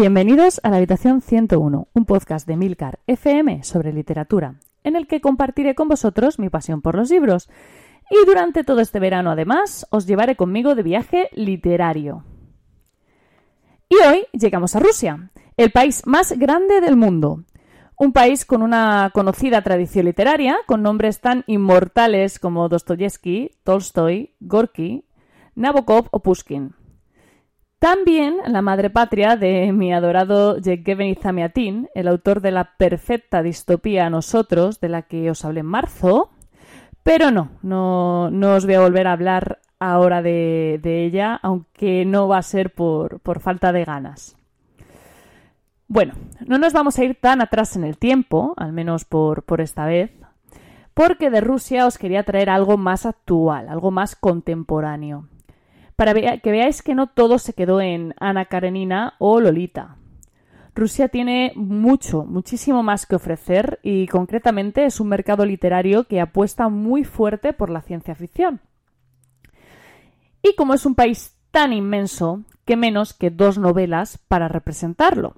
Bienvenidos a la Habitación 101, un podcast de Milcar FM sobre literatura, en el que compartiré con vosotros mi pasión por los libros. Y durante todo este verano, además, os llevaré conmigo de viaje literario. Y hoy llegamos a Rusia, el país más grande del mundo. Un país con una conocida tradición literaria, con nombres tan inmortales como Dostoyevsky, Tolstoy, Gorky, Nabokov o Pushkin. También la madre patria de mi adorado Yevgeny Zamiatin, el autor de la perfecta distopía Nosotros, de la que os hablé en marzo. Pero no, no, os voy a volver a hablar ahora de, ella, aunque no va a ser por, por falta de ganas. Bueno, no nos vamos a ir tan atrás en el tiempo, al menos por, por esta vez, porque de Rusia os quería traer algo más actual, algo más contemporáneo, para que veáis que no todo se quedó en Ana Karenina o Lolita. Rusia tiene mucho, muchísimo más que ofrecer y concretamente es un mercado literario que apuesta muy fuerte por la ciencia ficción. Y como es un país tan inmenso, qué menos que dos novelas para representarlo.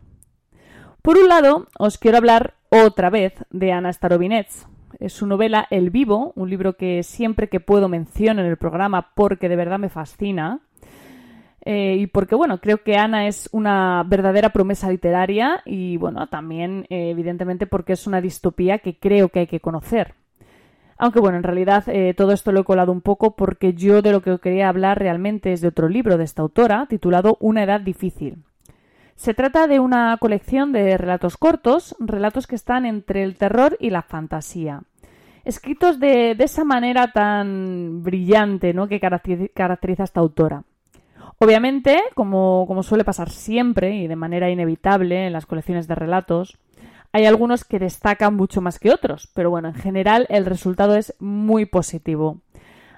Por un lado, os quiero hablar otra vez de Ana Starovinets. Es su novela El Vivo, un libro que siempre que puedo menciono en el programa porque de verdad me fascina. Eh, y porque, bueno, creo que Ana es una verdadera promesa literaria y, bueno, también, eh, evidentemente, porque es una distopía que creo que hay que conocer. Aunque, bueno, en realidad eh, todo esto lo he colado un poco porque yo de lo que quería hablar realmente es de otro libro de esta autora titulado Una edad difícil. Se trata de una colección de relatos cortos, relatos que están entre el terror y la fantasía. Escritos de, esa manera tan brillante ¿no? que caracteriza a esta autora. Obviamente, como, suele pasar siempre y de manera inevitable en las colecciones de relatos, hay algunos que destacan mucho más que otros, pero bueno, en general el resultado es muy positivo.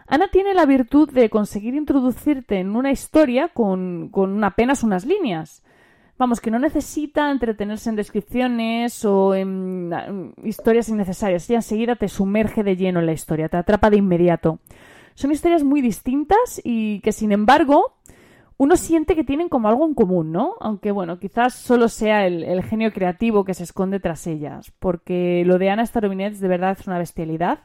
Ana tiene la virtud de conseguir introducirte en una historia con apenas unas líneas. Vamos, que no necesita entretenerse en descripciones o en historias innecesarias. Ya enseguida te sumerge de lleno en la historia, te atrapa de inmediato. Son historias muy distintas y que, sin embargo, uno siente que tienen como algo en común, ¿no? Aunque, bueno, quizás solo sea el, genio creativo que se esconde tras ellas. Porque lo de Ana Starovinets de verdad es una bestialidad.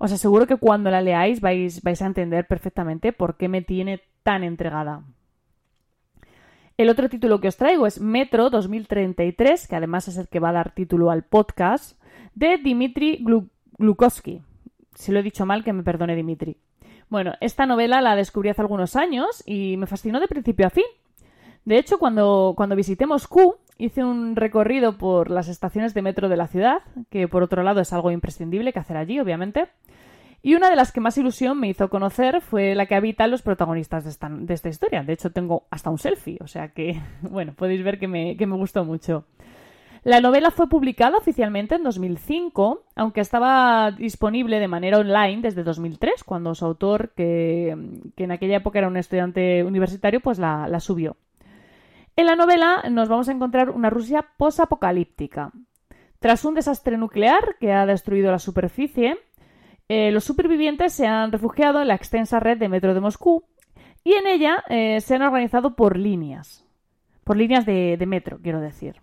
Os aseguro que cuando la leáis vais, vais a entender perfectamente por qué me tiene tan entregada. El otro título que os traigo es Metro 2033, que además es el que va a dar título al podcast, de Dimitri Glukowski. Si lo he dicho mal, que me perdone Dimitri. Bueno, esta novela la descubrí hace algunos años y me fascinó de principio a fin. De hecho, cuando, cuando visité Moscú, hice un recorrido por las estaciones de metro de la ciudad, que por otro lado es algo imprescindible que hacer allí, obviamente. Y una de las que más ilusión me hizo conocer fue la que habitan los protagonistas de esta, historia. De hecho, tengo hasta un selfie, o sea que, bueno, podéis ver que me, gustó mucho. La novela fue publicada oficialmente en 2005, aunque estaba disponible de manera online desde 2003, cuando su autor, que, en aquella época era un estudiante universitario, pues la, la subió. En la novela nos vamos a encontrar una Rusia posapocalíptica. Tras un desastre nuclear que ha destruido la superficie, eh, los supervivientes se han refugiado en la extensa red de metro de Moscú y en ella eh, se han organizado por líneas, por líneas de, metro, quiero decir.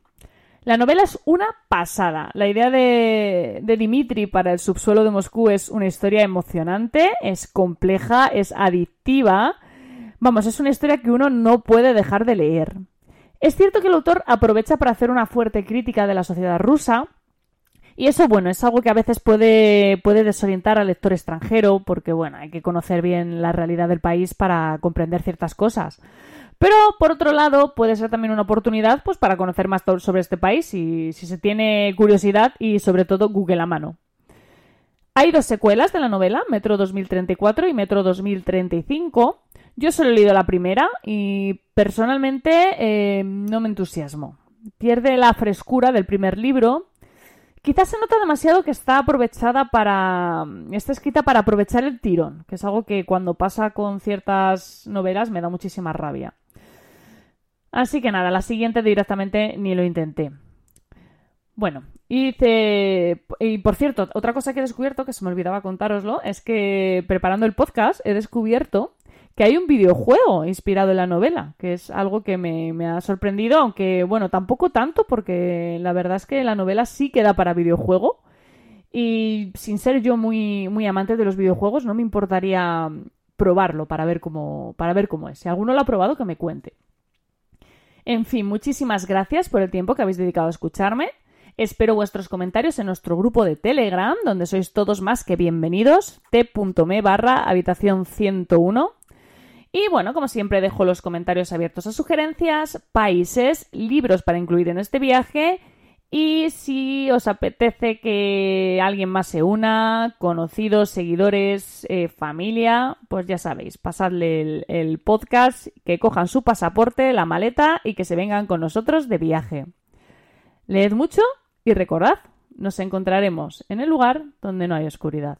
La novela es una pasada. La idea de, de, Dimitri para el subsuelo de Moscú es una historia emocionante, es compleja, es adictiva. Vamos, es una historia que uno no puede dejar de leer. Es cierto que el autor aprovecha para hacer una fuerte crítica de la sociedad rusa, y eso, bueno, es algo que a veces puede, puede desorientar al lector extranjero, porque, bueno, hay que conocer bien la realidad del país para comprender ciertas cosas. Pero, por otro lado, puede ser también una oportunidad pues, para conocer más sobre este país si, si se tiene curiosidad y, sobre todo, Google a mano. Hay dos secuelas de la novela, Metro 2034 y Metro 2035. Yo solo he leído la primera y personalmente eh, no me entusiasmo. Pierde la frescura del primer libro Quizás se nota demasiado que está aprovechada para. está escrita para aprovechar el tirón, que es algo que cuando pasa con ciertas novelas me da muchísima rabia. Así que nada, la siguiente directamente ni lo intenté. Bueno, y, y por cierto, otra cosa que he descubierto, que se me olvidaba contároslo, es que preparando el podcast he descubierto que hay un videojuego inspirado en la novela, que es algo que me, ha sorprendido, aunque bueno, tampoco tanto, porque la verdad es que la novela sí queda para videojuego. Y sin ser yo muy, muy amante de los videojuegos, no me importaría probarlo para ver cómo, para ver cómo es. Si alguno lo ha probado, que me cuente. En fin, muchísimas gracias por el tiempo que habéis dedicado a escucharme. Espero vuestros comentarios en nuestro grupo de Telegram, donde sois todos más que bienvenidos, t.me barra habitación 101. Y bueno, como siempre dejo los comentarios abiertos a sugerencias, países, libros para incluir en este viaje y si os apetece que alguien más se una, conocidos, seguidores, eh, familia, pues ya sabéis, pasadle el, el podcast, que cojan su pasaporte, la maleta y que se vengan con nosotros de viaje. Leed mucho y recordad, nos encontraremos en el lugar donde no hay oscuridad.